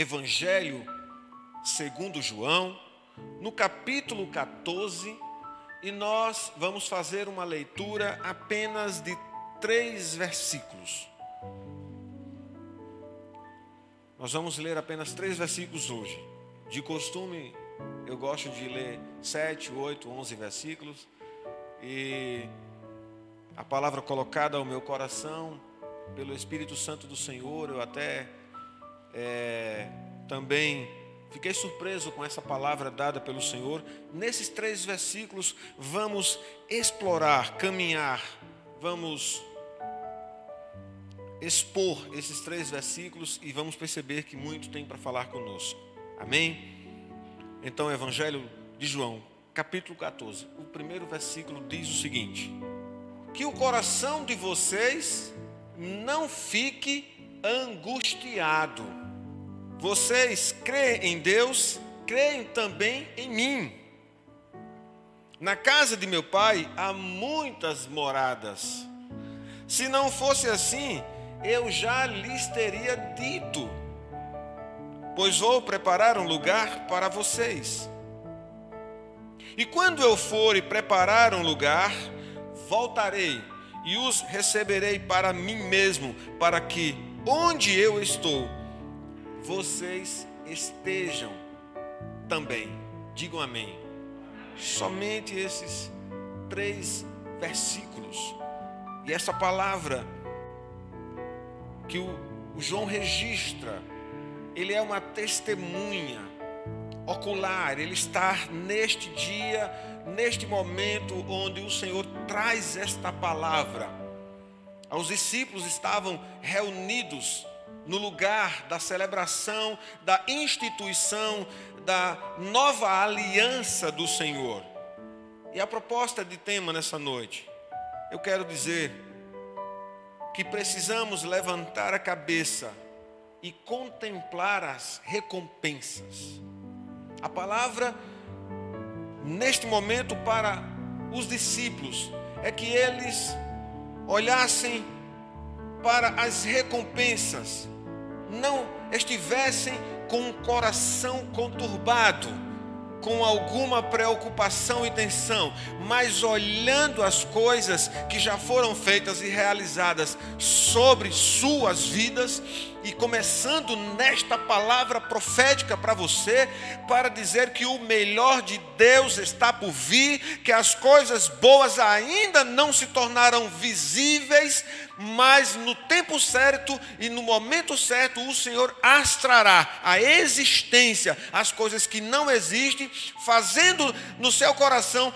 Evangelho segundo João, no capítulo 14, e nós vamos fazer uma leitura apenas de três versículos. Nós vamos ler apenas três versículos hoje. De costume, eu gosto de ler sete, oito, onze versículos. E a palavra colocada ao meu coração pelo Espírito Santo do Senhor, eu até é, também fiquei surpreso com essa palavra dada pelo Senhor. Nesses três versículos, vamos explorar, caminhar, vamos expor esses três versículos e vamos perceber que muito tem para falar conosco. Amém? Então, Evangelho de João, capítulo 14, o primeiro versículo diz o seguinte: Que o coração de vocês não fique angustiado. Vocês creem em Deus, creem também em mim. Na casa de meu pai há muitas moradas. Se não fosse assim, eu já lhes teria dito, pois vou preparar um lugar para vocês. E quando eu for e preparar um lugar, voltarei e os receberei para mim mesmo, para que onde eu estou, vocês estejam também. Digam amém. Somente esses três versículos. E essa palavra que o, João registra, ele é uma testemunha ocular, ele está neste dia, neste momento onde o Senhor traz esta palavra. Os discípulos estavam reunidos no lugar da celebração, da instituição, da nova aliança do Senhor. E a proposta de tema nessa noite, eu quero dizer que precisamos levantar a cabeça e contemplar as recompensas. A palavra, neste momento, para os discípulos, é que eles olhassem para as recompensas, não estivessem com um coração conturbado, com alguma preocupação e tensão, mas olhando as coisas que já foram feitas e realizadas sobre suas vidas e começando nesta palavra profética para você, para dizer que o melhor de Deus está por vir, que as coisas boas ainda não se tornaram visíveis, mas no tempo certo e no momento certo o Senhor astrará a existência, as coisas que não existem, fazendo no seu coração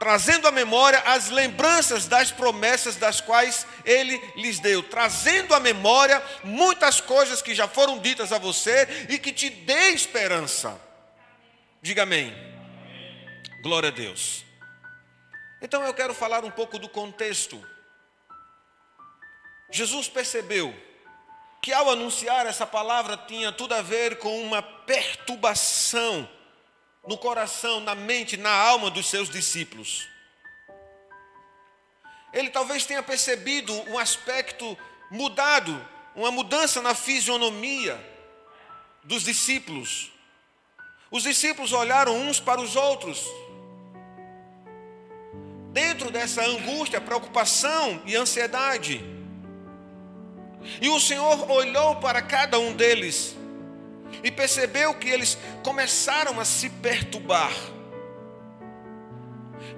trazendo à memória as lembranças das promessas das quais ele lhes deu, trazendo à memória muitas coisas que já foram ditas a você e que te dê esperança. Diga amém. Glória a Deus. Então eu quero falar um pouco do contexto. Jesus percebeu que ao anunciar essa palavra tinha tudo a ver com uma perturbação no coração, na mente, na alma dos seus discípulos. Ele talvez tenha percebido um aspecto mudado, uma mudança na fisionomia dos discípulos. Os discípulos olharam uns para os outros. Dentro dessa angústia, preocupação e ansiedade. E o Senhor olhou para cada um deles e percebeu que eles começaram a se perturbar.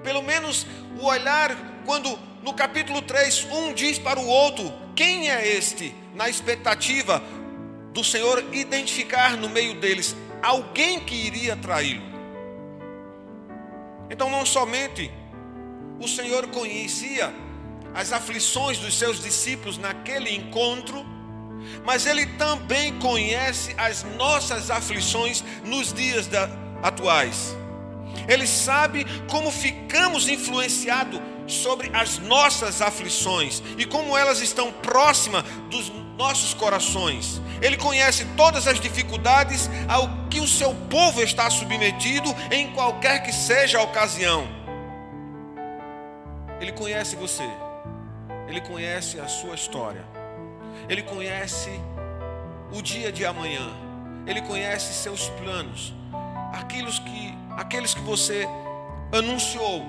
Pelo menos o olhar, quando no capítulo 3, um diz para o outro: Quem é este? Na expectativa do Senhor identificar no meio deles alguém que iria traí-lo. Então, não somente o Senhor conhecia as aflições dos seus discípulos naquele encontro, mas Ele também conhece as nossas aflições nos dias da, atuais. Ele sabe como ficamos influenciados sobre as nossas aflições e como elas estão próximas dos nossos corações. Ele conhece todas as dificuldades ao que o seu povo está submetido em qualquer que seja a ocasião. Ele conhece você. Ele conhece a sua história. Ele conhece o dia de amanhã. Ele conhece seus planos, aqueles que, aqueles que você anunciou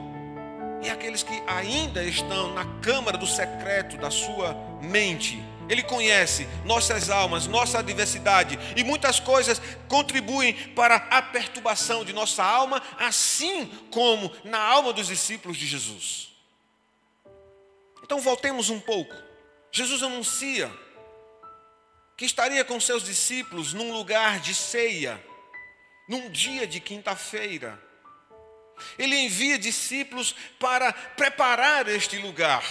e aqueles que ainda estão na câmara do secreto da sua mente. Ele conhece nossas almas, nossa adversidade e muitas coisas contribuem para a perturbação de nossa alma, assim como na alma dos discípulos de Jesus. Então voltemos um pouco. Jesus anuncia que estaria com seus discípulos num lugar de ceia, num dia de quinta-feira. Ele envia discípulos para preparar este lugar.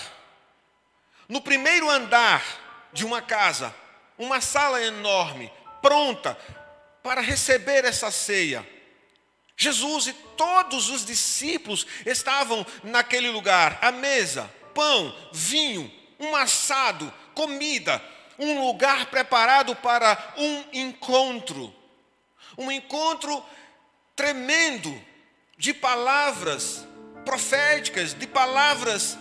No primeiro andar de uma casa, uma sala enorme, pronta para receber essa ceia. Jesus e todos os discípulos estavam naquele lugar, à mesa, pão, vinho, um assado, comida, um lugar preparado para um encontro. Um encontro tremendo de palavras proféticas, de palavras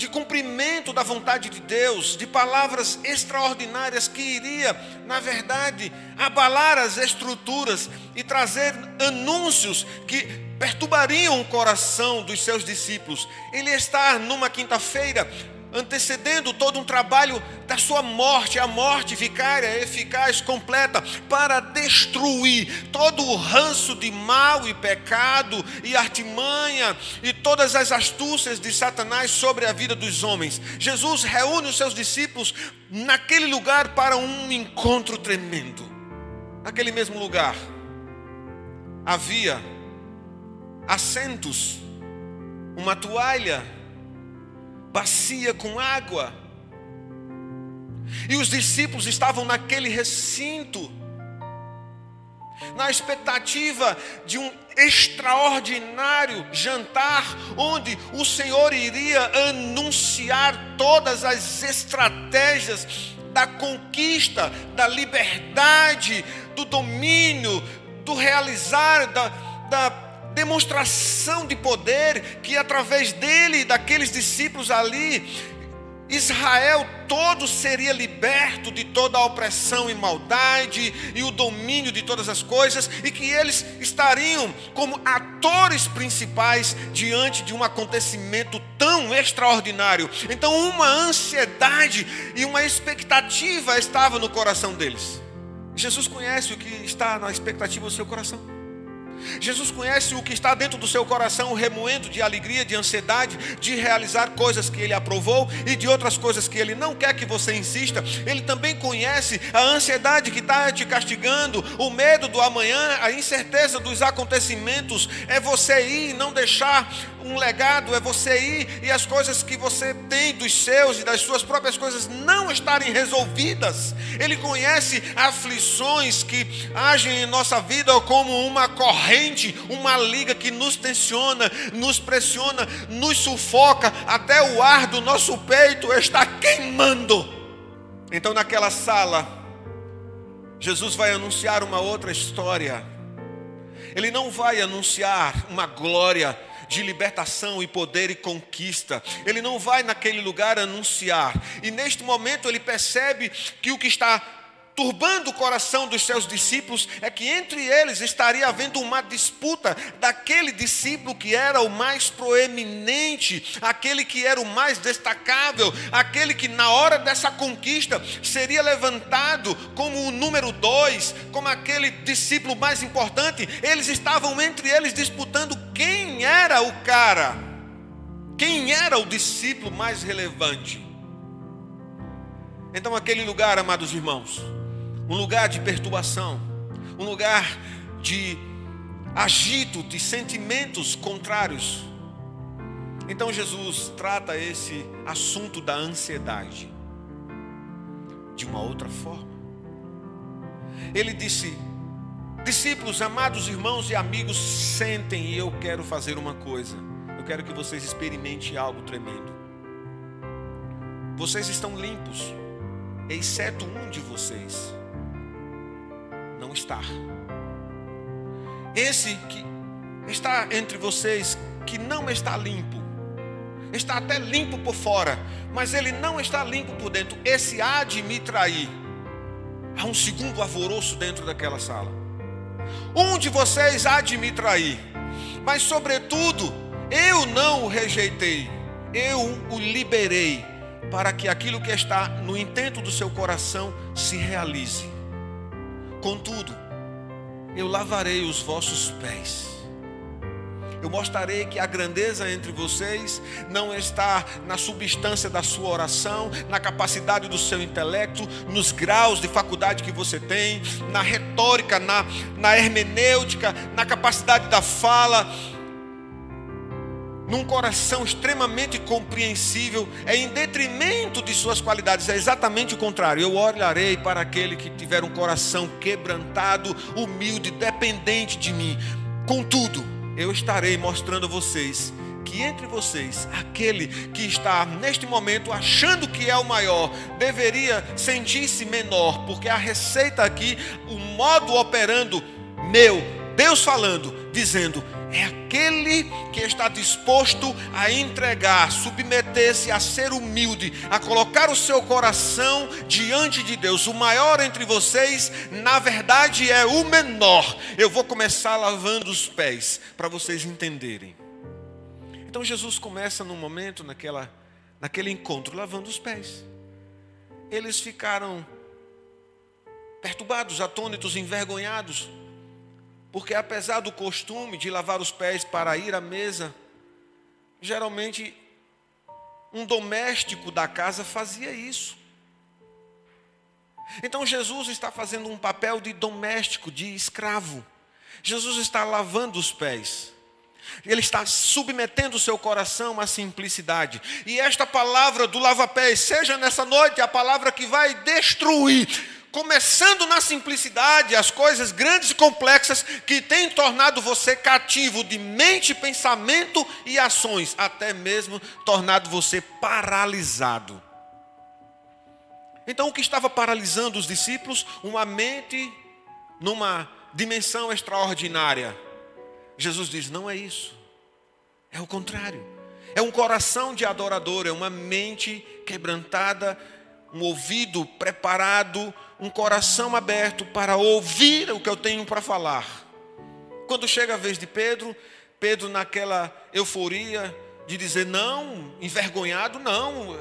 de cumprimento da vontade de Deus, de palavras extraordinárias que iria, na verdade, abalar as estruturas e trazer anúncios que perturbariam o coração dos seus discípulos. Ele está numa quinta-feira antecedendo todo um trabalho da sua morte, a morte vicária, eficaz, completa, para destruir todo o ranço de mal e pecado e artimanha e todas as astúcias de Satanás sobre a vida dos homens. Jesus reúne os seus discípulos naquele lugar para um encontro tremendo. Naquele mesmo lugar havia assentos, uma toalha, bacia com água. E os discípulos estavam naquele recinto, na expectativa de um extraordinário jantar, onde o Senhor iria anunciar todas as estratégias da conquista, da liberdade, do domínio, do realizar, da, da demonstração de poder que através dele daqueles discípulos ali, Israel todo seria liberto de toda a opressão e maldade e o domínio de todas as coisas e que eles estariam como atores principais diante de um acontecimento tão extraordinário. Então, uma ansiedade e uma expectativa estava no coração deles. Jesus conhece o que está na expectativa do seu coração. Jesus conhece o que está dentro do seu coração, remoendo de alegria, de ansiedade, de realizar coisas que ele aprovou e de outras coisas que ele não quer que você insista. Ele também conhece a ansiedade que está te castigando, o medo do amanhã, a incerteza dos acontecimentos. É você ir e não deixar um legado, é você ir e as coisas que você tem dos seus e das suas próprias coisas não estarem resolvidas. Ele conhece aflições que agem em nossa vida como uma corrente, uma liga que nos tensiona, nos pressiona, nos sufoca, até o ar do nosso peito está queimando. Então, naquela sala, Jesus vai anunciar uma outra história. Ele não vai anunciar uma glória de libertação e poder e conquista. Ele não vai naquele lugar anunciar. E neste momento ele percebe que o que está turbando o coração dos seus discípulos é que entre eles estaria havendo uma disputa daquele discípulo que era o mais proeminente, aquele que era o mais destacável, aquele que na hora dessa conquista seria levantado como o número dois, como aquele discípulo mais importante. Eles estavam entre eles disputando quem era o cara, quem era o discípulo mais relevante. Então, aquele lugar, amados irmãos, um lugar de perturbação, um lugar de agito, de sentimentos contrários. Então Jesus trata esse assunto da ansiedade de uma outra forma. Ele disse: Discípulos, amados irmãos e amigos, sentem e eu quero fazer uma coisa. Eu quero que vocês experimentem algo tremendo. Vocês estão limpos, exceto um de vocês estar. Esse que está entre vocês, que não está limpo, está até limpo por fora, mas ele não está limpo por dentro. Esse há de me trair. Há um segundo alvoroço dentro daquela sala. Um de vocês há de me trair, mas sobretudo eu não o rejeitei, eu o liberei para que aquilo que está no intento do seu coração se realize. Contudo, eu lavarei os vossos pés. Eu mostrarei que a grandeza entre vocês não está na substância da sua oração, na capacidade do seu intelecto, nos graus de faculdade que você tem, na retórica, na, na hermenêutica, na capacidade da fala, num coração extremamente compreensível, é em detrimento de suas qualidades, é exatamente o contrário. Eu olharei para aquele que tiver um coração quebrantado, humilde, dependente de mim. Contudo, eu estarei mostrando a vocês que entre vocês, aquele que está neste momento achando que é o maior, deveria sentir-se menor, porque a receita aqui, o modo operando meu, Deus falando, dizendo: é aquele que está disposto a entregar, submeter-se a ser humilde, a colocar o seu coração diante de Deus. O maior entre vocês, na verdade, é o menor. Eu vou começar lavando os pés para vocês entenderem. Então Jesus começa num momento naquela naquele encontro lavando os pés. Eles ficaram perturbados, atônitos, envergonhados porque apesar do costume de lavar os pés para ir à mesa, geralmente um doméstico da casa fazia isso. Então Jesus está fazendo um papel de doméstico, de escravo. Jesus está lavando os pés. Ele está submetendo o seu coração à simplicidade. E esta palavra do lava-pés, seja nessa noite a palavra que vai destruir começando na simplicidade, as coisas grandes e complexas que têm tornado você cativo de mente, pensamento e ações, até mesmo tornado você paralisado. Então, o que estava paralisando os discípulos? Uma mente numa dimensão extraordinária. Jesus diz: não é isso, é o contrário. É um coração de adorador, é uma mente quebrantada, um ouvido preparado, um coração aberto para ouvir o que eu tenho para falar. Quando chega a vez de Pedro, Pedro naquela euforia de dizer não, envergonhado, não,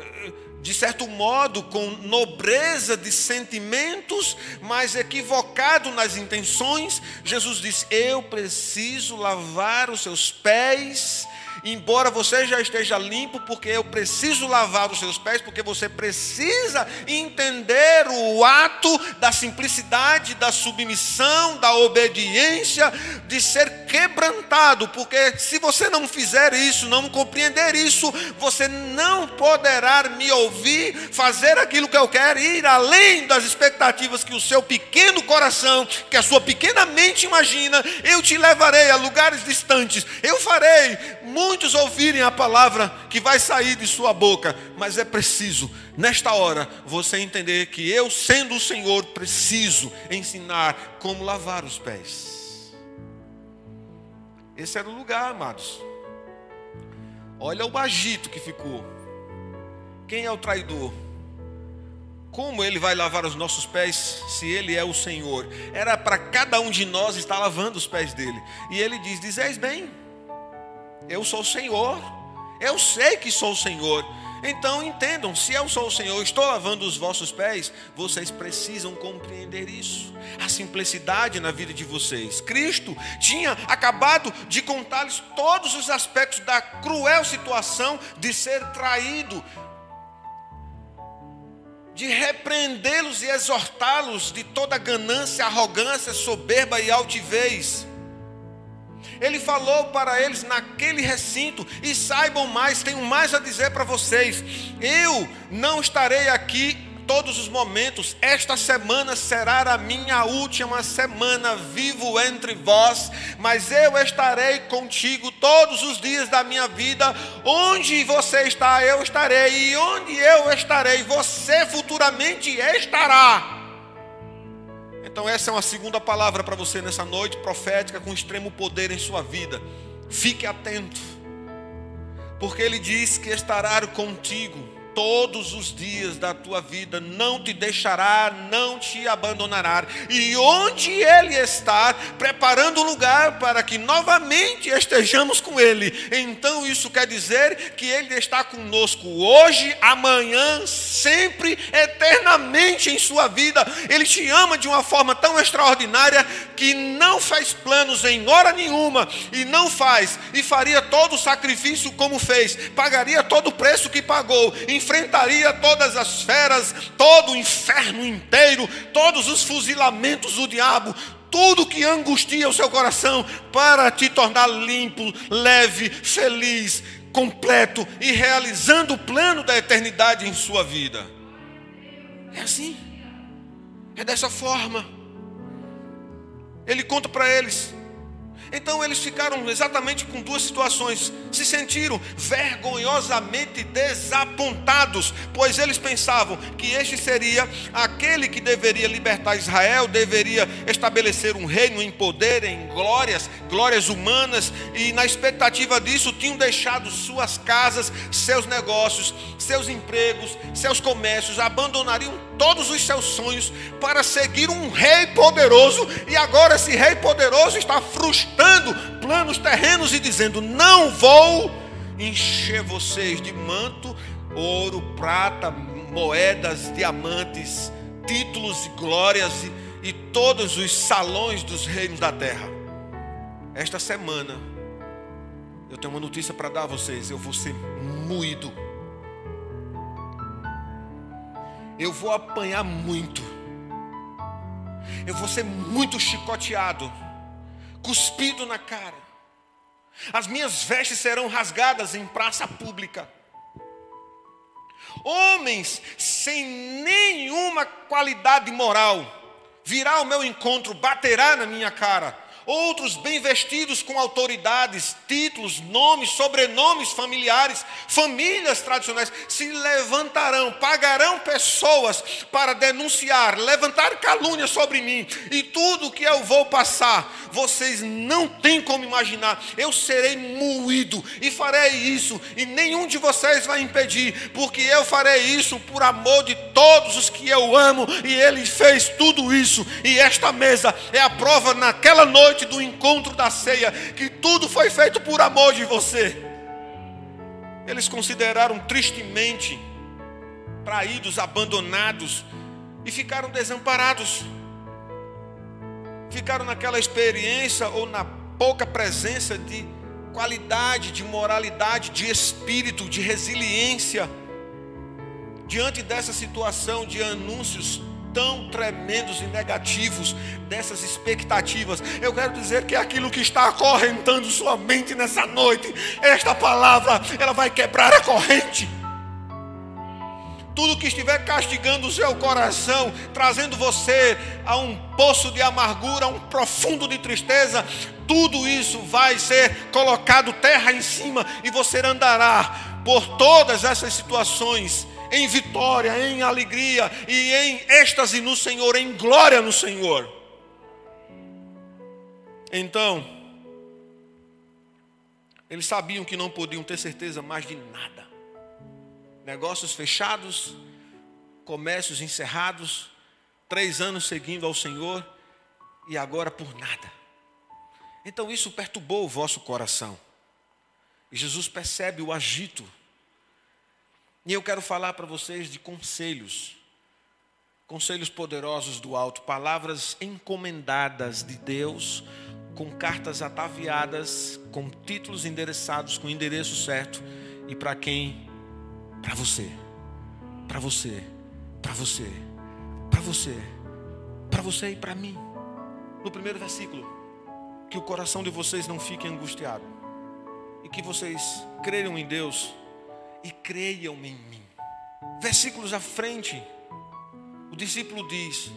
de certo modo com nobreza de sentimentos, mas equivocado nas intenções, Jesus disse: Eu preciso lavar os seus pés embora você já esteja limpo, porque eu preciso lavar os seus pés, porque você precisa entender o ato da simplicidade, da submissão, da obediência, de ser quebrantado, porque se você não fizer isso, não compreender isso, você não poderá me ouvir, fazer aquilo que eu quero, ir além das expectativas que o seu pequeno coração, que a sua pequena mente imagina, eu te levarei a lugares distantes, eu farei muito muitos ouvirem a palavra que vai sair de sua boca, mas é preciso, nesta hora, você entender que eu, sendo o Senhor, preciso ensinar como lavar os pés. Esse era o lugar, amados. Olha o agito que ficou. Quem é o traidor? Como ele vai lavar os nossos pés se ele é o Senhor? Era para cada um de nós estar lavando os pés dele. E ele diz: Dizeis bem, eu sou o Senhor. Eu sei que sou o Senhor. Então entendam, se eu sou o Senhor, estou lavando os vossos pés, vocês precisam compreender isso. A simplicidade na vida de vocês. Cristo tinha acabado de contar-lhes todos os aspectos da cruel situação de ser traído, de repreendê-los e exortá-los de toda ganância, arrogância, soberba e altivez. Ele falou para eles naquele recinto: e saibam mais, tenho mais a dizer para vocês. Eu não estarei aqui todos os momentos. Esta semana será a minha última semana vivo entre vós, mas eu estarei contigo todos os dias da minha vida. Onde você está, eu estarei, e onde eu estarei, você futuramente estará. Então, essa é uma segunda palavra para você nessa noite profética com extremo poder em sua vida. Fique atento, porque Ele diz que estará contigo todos os dias da tua vida, não te deixará, não te abandonará. E onde Ele está, preparando o lugar para que novamente estejamos com Ele. Então isso quer dizer que Ele está conosco hoje, amanhã, sempre, eternamente em sua vida. Ele te ama de uma forma tão extraordinária que não faz planos em hora nenhuma e não faz e faria todo o sacrifício como fez, pagaria todo o preço que pagou, enfrentaria todas as feras, todo o inferno inteiro, todos os fuzilamentos do diabo, tudo que angustia o seu coração para te tornar limpo, leve, feliz, completo e realizando o plano da eternidade em sua vida. É assim. É dessa forma. Ele conta para eles então eles ficaram exatamente com duas situações. Se sentiram vergonhosamente desapontados, pois eles pensavam que este seria aquele que deveria libertar Israel, deveria estabelecer um reino em poder, em glórias, glórias humanas, e na expectativa disso tinham deixado suas casas, seus negócios, seus empregos, seus comércios, abandonariam todos os seus sonhos para seguir um rei poderoso, e agora esse rei poderoso está frustrando planos terrenos e dizendo: Não vou encher vocês de manto, ouro, prata, moedas, diamantes, títulos e glórias e, e todos os salões dos reinos da terra. Esta semana, eu tenho uma notícia para dar a vocês: eu vou ser moído. Eu vou apanhar muito, eu vou ser muito chicoteado, cuspido na cara, as minhas vestes serão rasgadas em praça pública. Homens sem nenhuma qualidade moral virá ao meu encontro, baterá na minha cara outros bem vestidos com autoridades, títulos, nomes, sobrenomes familiares, famílias tradicionais, se levantarão, pagarão pessoas para denunciar, levantar calúnia sobre mim, e tudo que eu vou passar, vocês não têm como imaginar. Eu serei moído e farei isso, e nenhum de vocês vai impedir, porque eu farei isso por amor de todos os que eu amo, e Ele fez tudo isso, e esta mesa é a prova naquela noite noite do encontro da ceia, que tudo foi feito por amor de você. Eles consideraram tristemente traídos, abandonados e ficaram desamparados. Ficaram naquela experiência ou na pouca presença de qualidade, de moralidade, de espírito, de resiliência. Diante dessa situação de anúncios tão tremendos e negativos dessas expectativas. Eu quero dizer que aquilo que está acorrentando sua mente nessa noite, esta palavra, ela vai quebrar a corrente. Tudo que estiver castigando o seu coração, trazendo você a um poço de amargura, a um profundo de tristeza, tudo isso vai ser colocado terra em cima e você andará por todas essas situações em vitória, em alegria e em êxtase no Senhor, em glória no Senhor. Então, eles sabiam que não podiam ter certeza mais de nada. Negócios fechados, comércios encerrados, três anos seguindo ao Senhor e agora por nada. Então isso perturbou o vosso coração. E Jesus percebe o agito e eu quero falar para vocês de conselhos, conselhos poderosos do alto, palavras encomendadas de Deus, com cartas ataviadas, com títulos endereçados, com endereço certo, e para quem? Para você, para você, para você, para você, para você e para mim. No primeiro versículo, que o coração de vocês não fique angustiado, e que vocês creiam em Deus e creiam em mim. Versículos à frente, o discípulo diz: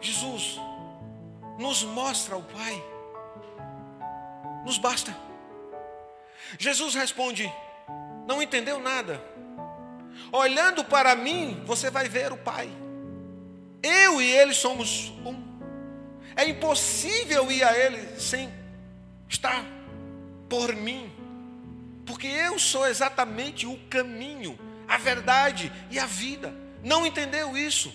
Jesus nos mostra o Pai, nos basta. Jesus responde: Não entendeu nada. Olhando para mim, você vai ver o Pai. Eu e Ele somos um. É impossível ir a Ele sem estar por mim. Porque eu sou exatamente o caminho, a verdade e a vida. Não entendeu isso?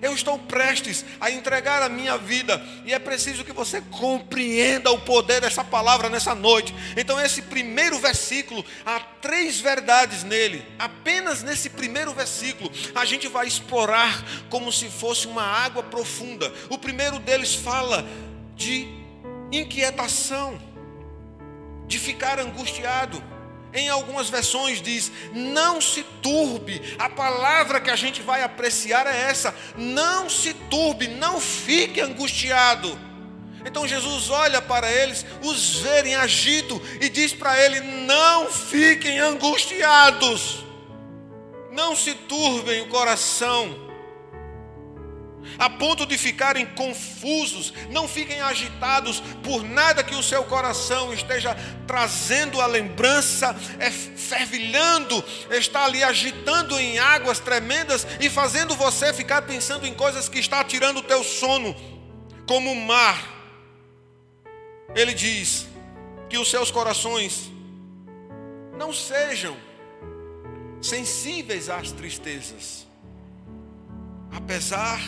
Eu estou prestes a entregar a minha vida e é preciso que você compreenda o poder dessa palavra nessa noite. Então, esse primeiro versículo, há três verdades nele. Apenas nesse primeiro versículo, a gente vai explorar como se fosse uma água profunda. O primeiro deles fala de inquietação, de ficar angustiado. Em algumas versões diz: não se turbe. A palavra que a gente vai apreciar é essa: não se turbe, não fique angustiado. Então Jesus olha para eles, os vê em agito e diz para ele: não fiquem angustiados, não se turbem o coração a ponto de ficarem confusos, não fiquem agitados por nada que o seu coração esteja trazendo a lembrança, é fervilhando, está ali agitando em águas tremendas e fazendo você ficar pensando em coisas que está tirando o teu sono, como o mar. Ele diz que os seus corações não sejam sensíveis às tristezas, apesar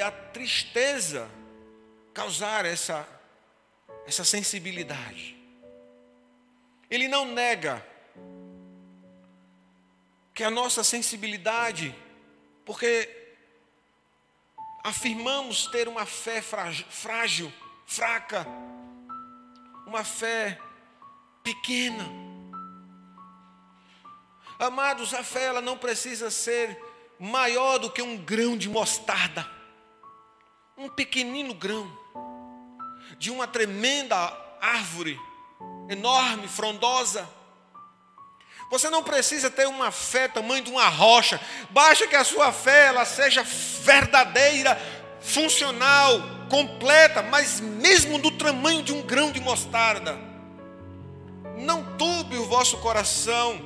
a tristeza causar essa, essa sensibilidade. Ele não nega que a nossa sensibilidade, porque afirmamos ter uma fé frágil fraca, uma fé pequena. Amados, a fé ela não precisa ser maior do que um grão de mostarda um pequenino grão de uma tremenda árvore, enorme, frondosa. Você não precisa ter uma fé tamanho de uma rocha, basta que a sua fé ela seja verdadeira, funcional, completa, mas mesmo do tamanho de um grão de mostarda. Não tube o vosso coração,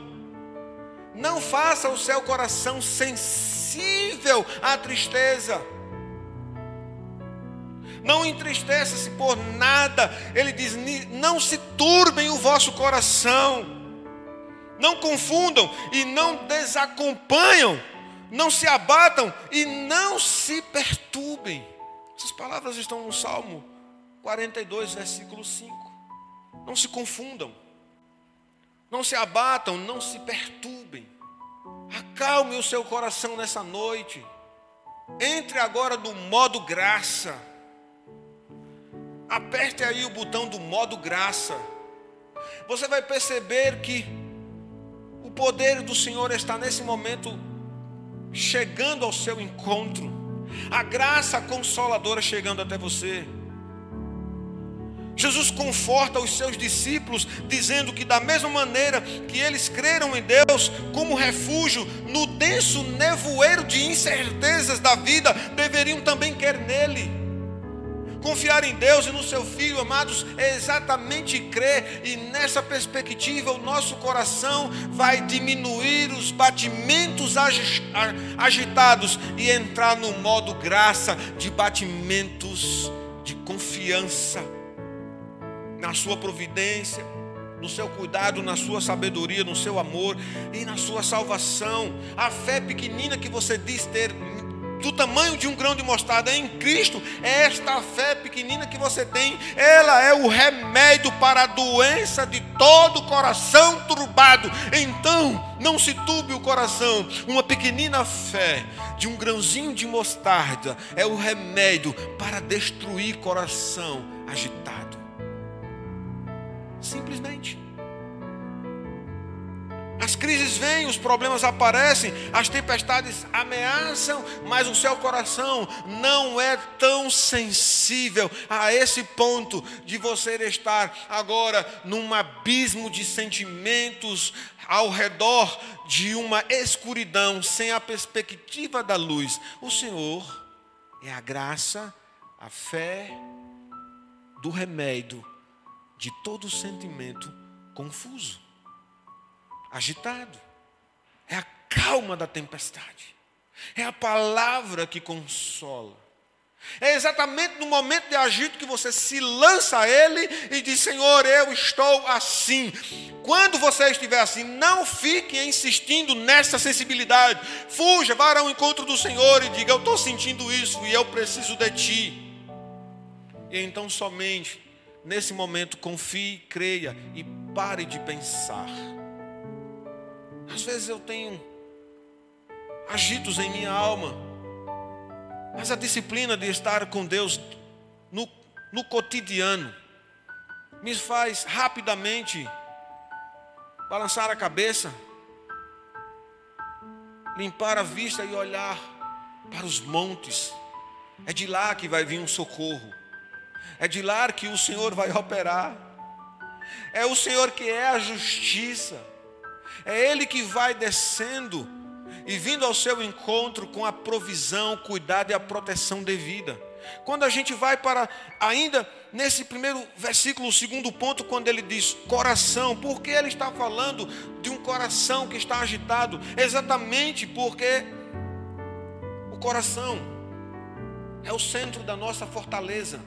não faça o seu coração sensível à tristeza não entristeça-se por nada. Ele diz: não se turbem o vosso coração, não confundam e não desacompanham, não se abatam e não se perturbem. Essas palavras estão no Salmo 42, versículo 5. Não se confundam, não se abatam, não se perturbem. Acalme o seu coração nessa noite. Entre agora no modo graça. Aperte aí o botão do modo graça. Você vai perceber que o poder do Senhor está nesse momento chegando ao seu encontro. A graça consoladora chegando até você. Jesus conforta os seus discípulos, dizendo que, da mesma maneira que eles creram em Deus como refúgio no denso nevoeiro de incertezas da vida, deveriam também crer nele. Confiar em Deus e no seu Filho, amados, é exatamente crer, e nessa perspectiva o nosso coração vai diminuir os batimentos agitados e entrar no modo graça de batimentos de confiança na Sua providência, no seu cuidado, na sua sabedoria, no seu amor e na sua salvação. A fé pequenina que você diz ter do tamanho de um grão de mostarda em Cristo, é esta fé pequenina que você tem, ela é o remédio para a doença de todo o coração turbado. Então, não se turbe o coração. Uma pequenina fé de um grãozinho de mostarda é o remédio para destruir coração agitado. Simplesmente. Crises vêm, os problemas aparecem, as tempestades ameaçam, mas o seu coração não é tão sensível a esse ponto de você estar agora num abismo de sentimentos ao redor de uma escuridão sem a perspectiva da luz. O Senhor é a graça, a fé do remédio de todo sentimento confuso agitado. É a calma da tempestade. É a palavra que consola. É exatamente no momento de agito que você se lança a Ele e diz: Senhor, eu estou assim. Quando você estiver assim, não fique insistindo nessa sensibilidade. Fuja, vá ao encontro do Senhor e diga: Eu estou sentindo isso e eu preciso de Ti. E então somente nesse momento confie, creia e pare de pensar. Às vezes eu tenho agitos em minha alma mas a disciplina de estar com Deus no, no cotidiano me faz rapidamente balançar a cabeça, limpar a vista e olhar para os montes. É de lá que vai vir um socorro. É de lá que o Senhor vai operar. É o Senhor que é a justiça. É Ele que vai descendo e vindo ao seu encontro com a provisão, cuidado e a proteção devida. Quando a gente vai para, ainda nesse primeiro versículo, o segundo ponto, quando ele diz coração, porque ele está falando de um coração que está agitado? Exatamente porque o coração é o centro da nossa fortaleza.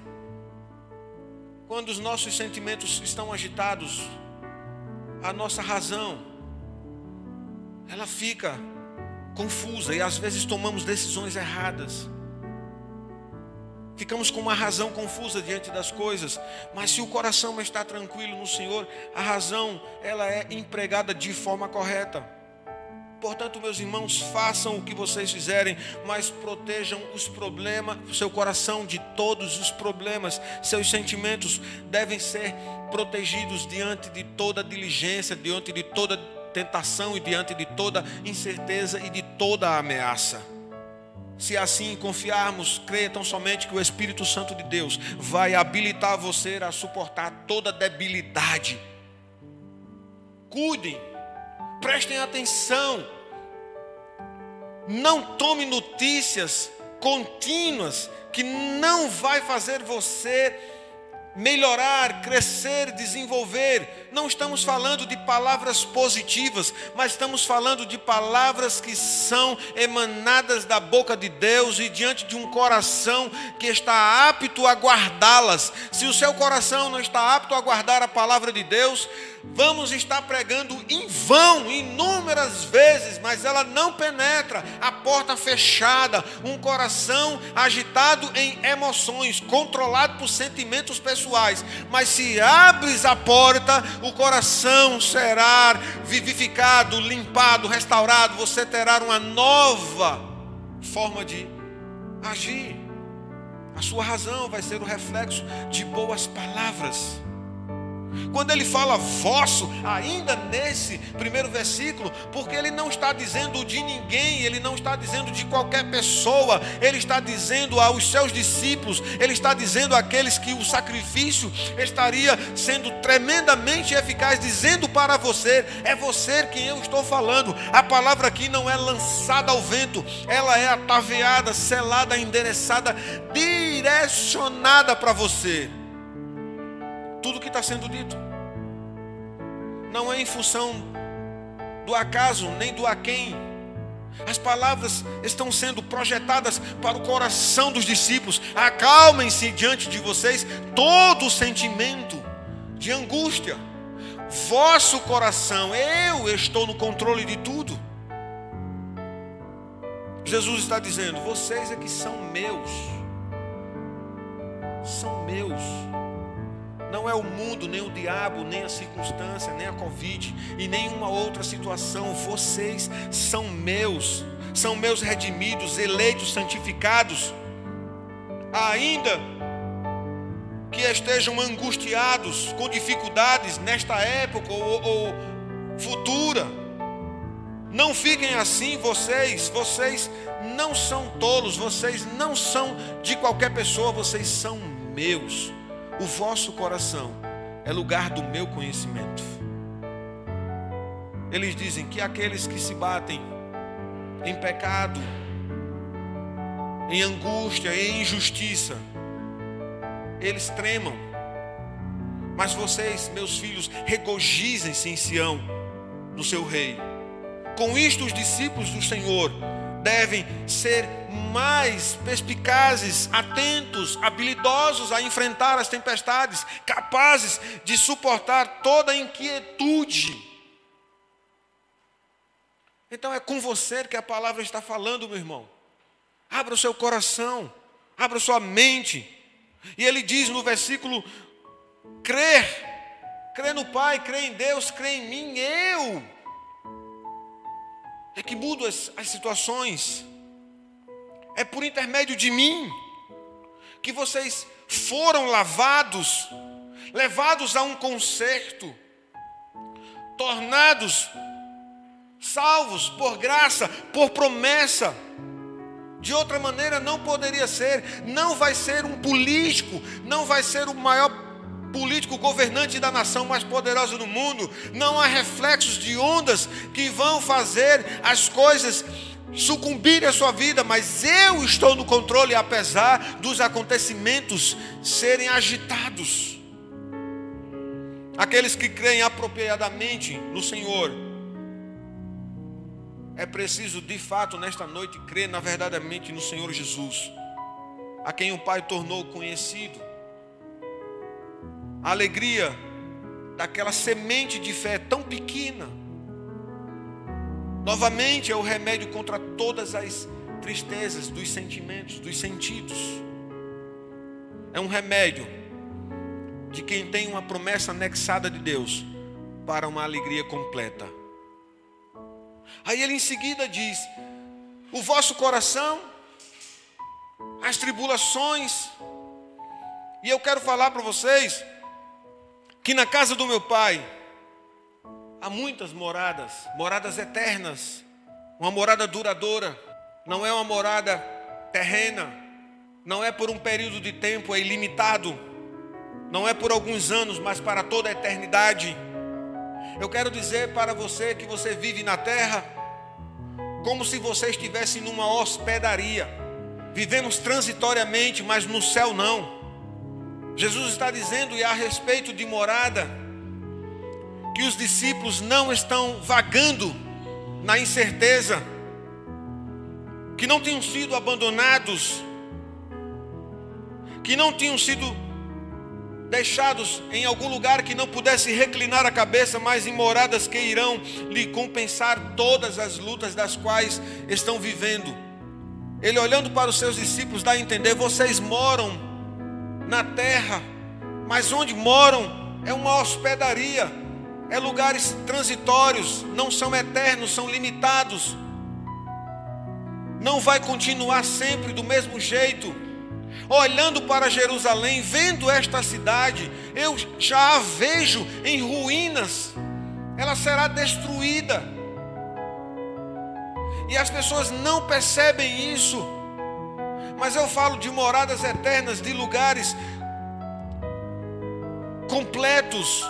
Quando os nossos sentimentos estão agitados, a nossa razão, ela fica confusa e às vezes tomamos decisões erradas. Ficamos com uma razão confusa diante das coisas, mas se o coração está tranquilo no Senhor, a razão ela é empregada de forma correta. Portanto, meus irmãos, façam o que vocês fizerem, mas protejam os problemas, seu coração de todos os problemas. Seus sentimentos devem ser protegidos diante de toda diligência, diante de toda tentação e diante de toda incerteza e de toda ameaça. Se assim confiarmos, creia tão somente que o Espírito Santo de Deus vai habilitar você a suportar toda debilidade. Cuidem, prestem atenção, não tome notícias contínuas que não vai fazer você melhorar, crescer, desenvolver. Não estamos falando de palavras positivas, mas estamos falando de palavras que são emanadas da boca de Deus e diante de um coração que está apto a guardá-las. Se o seu coração não está apto a guardar a palavra de Deus, vamos estar pregando em vão inúmeras vezes, mas ela não penetra, a porta fechada, um coração agitado em emoções, controlado por sentimentos pessoais. Mas se abres a porta, o coração será vivificado, limpado, restaurado, você terá uma nova forma de agir. A sua razão vai ser o reflexo de boas palavras. Quando ele fala vosso, ainda nesse primeiro versículo, porque ele não está dizendo de ninguém, ele não está dizendo de qualquer pessoa, ele está dizendo aos seus discípulos, ele está dizendo àqueles que o sacrifício estaria sendo tremendamente eficaz, dizendo para você: é você quem eu estou falando. A palavra aqui não é lançada ao vento, ela é ataveada, selada, endereçada, direcionada para você tudo que está sendo dito. Não é em função do acaso, nem do a quem. As palavras estão sendo projetadas para o coração dos discípulos. Acalmem-se diante de vocês todo o sentimento de angústia. Vosso coração, eu estou no controle de tudo. Jesus está dizendo: vocês é que são meus. São meus não é o mundo, nem o diabo, nem a circunstância, nem a Covid e nenhuma outra situação. Vocês são meus, são meus redimidos, eleitos, santificados. Ainda que estejam angustiados com dificuldades nesta época ou, ou futura. Não fiquem assim, vocês, vocês não são tolos, vocês não são de qualquer pessoa, vocês são meus. O vosso coração é lugar do meu conhecimento. Eles dizem que aqueles que se batem em pecado, em angústia, em injustiça, eles tremam. Mas vocês, meus filhos, regozijem-se em Sião, no seu rei. Com isto, os discípulos do Senhor devem ser mais perspicazes, atentos, habilidosos a enfrentar as tempestades, capazes de suportar toda inquietude. Então é com você que a palavra está falando, meu irmão. Abra o seu coração, abra sua mente. E ele diz no versículo: crer, crer no Pai, crer em Deus, crer em mim, eu. É que mudo as, as situações. É por intermédio de mim que vocês foram lavados, levados a um concerto, tornados salvos por graça, por promessa. De outra maneira não poderia ser, não vai ser um político, não vai ser o maior político governante da nação mais poderosa do mundo. Não há reflexos de ondas que vão fazer as coisas sucumbirem à sua vida, mas eu estou no controle apesar dos acontecimentos serem agitados. Aqueles que creem apropriadamente no Senhor é preciso, de fato, nesta noite, crer na verdadeiramente no Senhor Jesus, a quem o Pai tornou conhecido. A alegria daquela semente de fé tão pequena, novamente é o remédio contra todas as tristezas dos sentimentos, dos sentidos. É um remédio de quem tem uma promessa anexada de Deus para uma alegria completa. Aí ele em seguida diz: O vosso coração, as tribulações, e eu quero falar para vocês que na casa do meu pai há muitas moradas, moradas eternas, uma morada duradoura, não é uma morada terrena, não é por um período de tempo, é ilimitado, não é por alguns anos, mas para toda a eternidade. Eu quero dizer para você que você vive na terra como se você estivesse numa hospedaria. Vivemos transitoriamente, mas no céu não. Jesus está dizendo, e a respeito de morada, que os discípulos não estão vagando na incerteza, que não tinham sido abandonados, que não tinham sido deixados em algum lugar que não pudesse reclinar a cabeça, mas em moradas que irão lhe compensar todas as lutas das quais estão vivendo. Ele olhando para os seus discípulos dá a entender: vocês moram na terra, mas onde moram é uma hospedaria, é lugares transitórios, não são eternos, são limitados. Não vai continuar sempre do mesmo jeito olhando para Jerusalém, vendo esta cidade, eu já a vejo em ruínas, ela será destruída. E as pessoas não percebem isso. Mas eu falo de moradas eternas, de lugares completos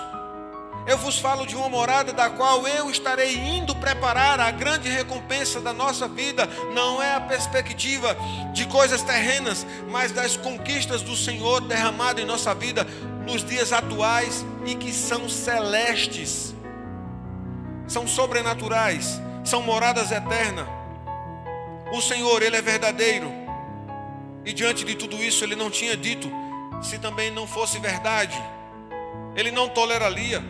eu vos falo de uma morada da qual eu estarei indo preparar a grande recompensa da nossa vida. Não é a perspectiva de coisas terrenas, mas das conquistas do Senhor derramado em nossa vida nos dias atuais e que são celestes, são sobrenaturais, são moradas eternas. O Senhor, Ele é verdadeiro, e diante de tudo isso, Ele não tinha dito se também não fosse verdade, Ele não toleraria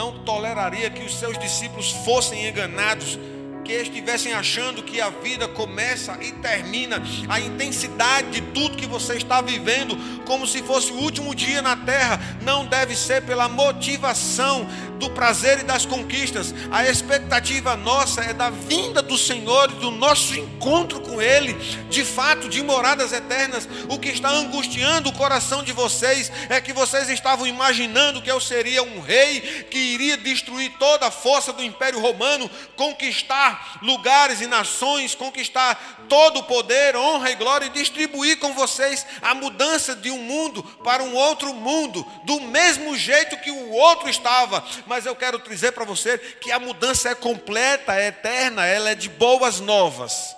não toleraria que os seus discípulos fossem enganados, que estivessem achando que a vida começa e termina, a intensidade de tudo que você está vivendo, como se fosse o último dia na terra, não deve ser pela motivação do prazer e das conquistas. A expectativa nossa é da vinda do Senhor e do nosso encontro com Ele, de fato, de moradas eternas. O que está angustiando o coração de vocês é que vocês estavam imaginando que eu seria um rei que iria destruir toda a força do Império Romano, conquistar lugares e nações, conquistar todo o poder, honra e glória e distribuir com vocês a mudança de um mundo para um outro mundo, do mesmo jeito que o outro estava mas eu quero dizer para você que a mudança é completa, é eterna, ela é de boas novas.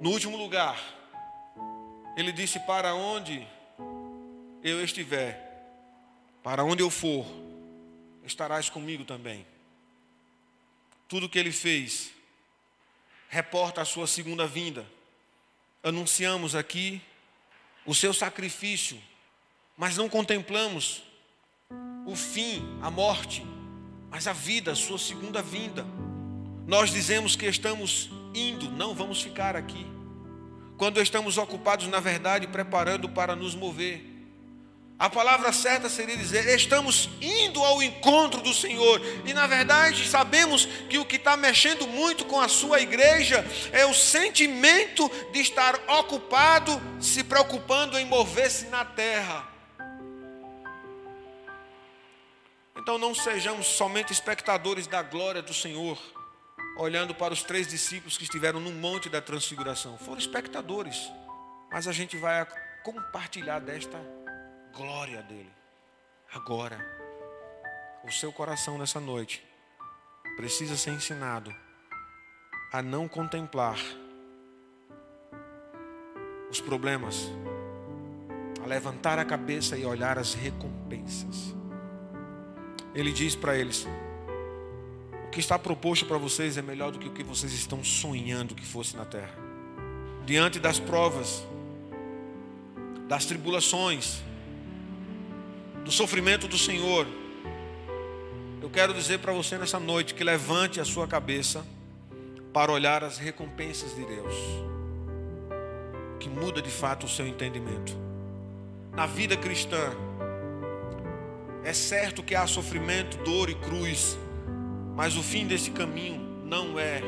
No último lugar, ele disse: Para onde eu estiver, para onde eu for, estarás comigo também. Tudo que ele fez reporta a sua segunda vinda. Anunciamos aqui o seu sacrifício, mas não contemplamos o fim, a morte, mas a vida, a sua segunda vinda. Nós dizemos que estamos indo, não vamos ficar aqui. Quando estamos ocupados, na verdade, preparando para nos mover. A palavra certa seria dizer: estamos indo ao encontro do Senhor. E na verdade sabemos que o que está mexendo muito com a sua igreja é o sentimento de estar ocupado, se preocupando em mover-se na terra. Então não sejamos somente espectadores da glória do Senhor, olhando para os três discípulos que estiveram no Monte da Transfiguração. Foram espectadores, mas a gente vai compartilhar desta glória dele. Agora, o seu coração nessa noite precisa ser ensinado a não contemplar os problemas, a levantar a cabeça e olhar as recompensas. Ele diz para eles: o que está proposto para vocês é melhor do que o que vocês estão sonhando que fosse na terra. Diante das provas, das tribulações, do sofrimento do Senhor, eu quero dizer para você nessa noite que levante a sua cabeça para olhar as recompensas de Deus, que muda de fato o seu entendimento. Na vida cristã, é certo que há sofrimento, dor e cruz, mas o fim desse caminho não é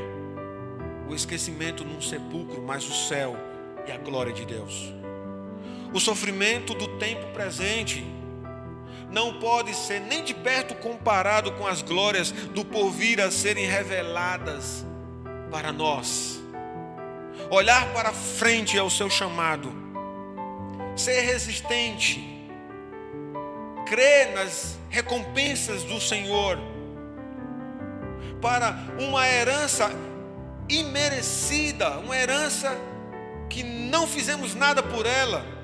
o esquecimento num sepulcro, mas o céu e a glória de Deus. O sofrimento do tempo presente não pode ser nem de perto comparado com as glórias do porvir a serem reveladas para nós. Olhar para frente é o seu chamado, ser resistente, crer nas recompensas do Senhor, para uma herança imerecida, uma herança que não fizemos nada por ela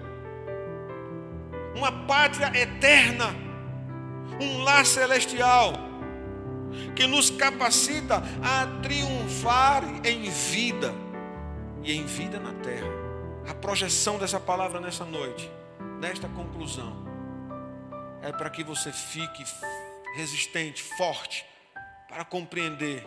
uma pátria eterna, um lar celestial, que nos capacita a triunfar em vida e em vida na terra. A projeção dessa palavra nessa noite, nesta conclusão, é para que você fique resistente, forte, para compreender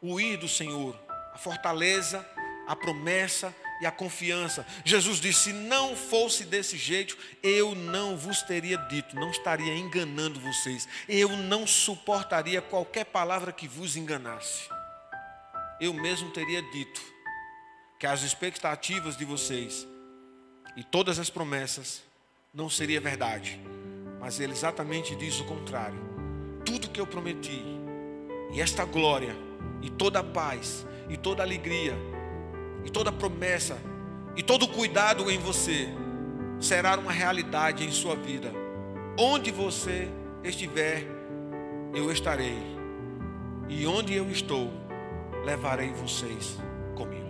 o ir do Senhor, a fortaleza, a promessa e a confiança. Jesus disse: Se não fosse desse jeito, eu não vos teria dito, não estaria enganando vocês, eu não suportaria qualquer palavra que vos enganasse. Eu mesmo teria dito que as expectativas de vocês e todas as promessas não seria verdade, mas ele exatamente diz o contrário. Tudo que eu prometi, e esta glória, e toda a paz, e toda a alegria, e toda promessa e todo cuidado em você será uma realidade em sua vida. Onde você estiver, eu estarei. E onde eu estou, levarei vocês comigo.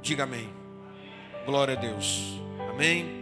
Diga amém. Glória a Deus. Amém.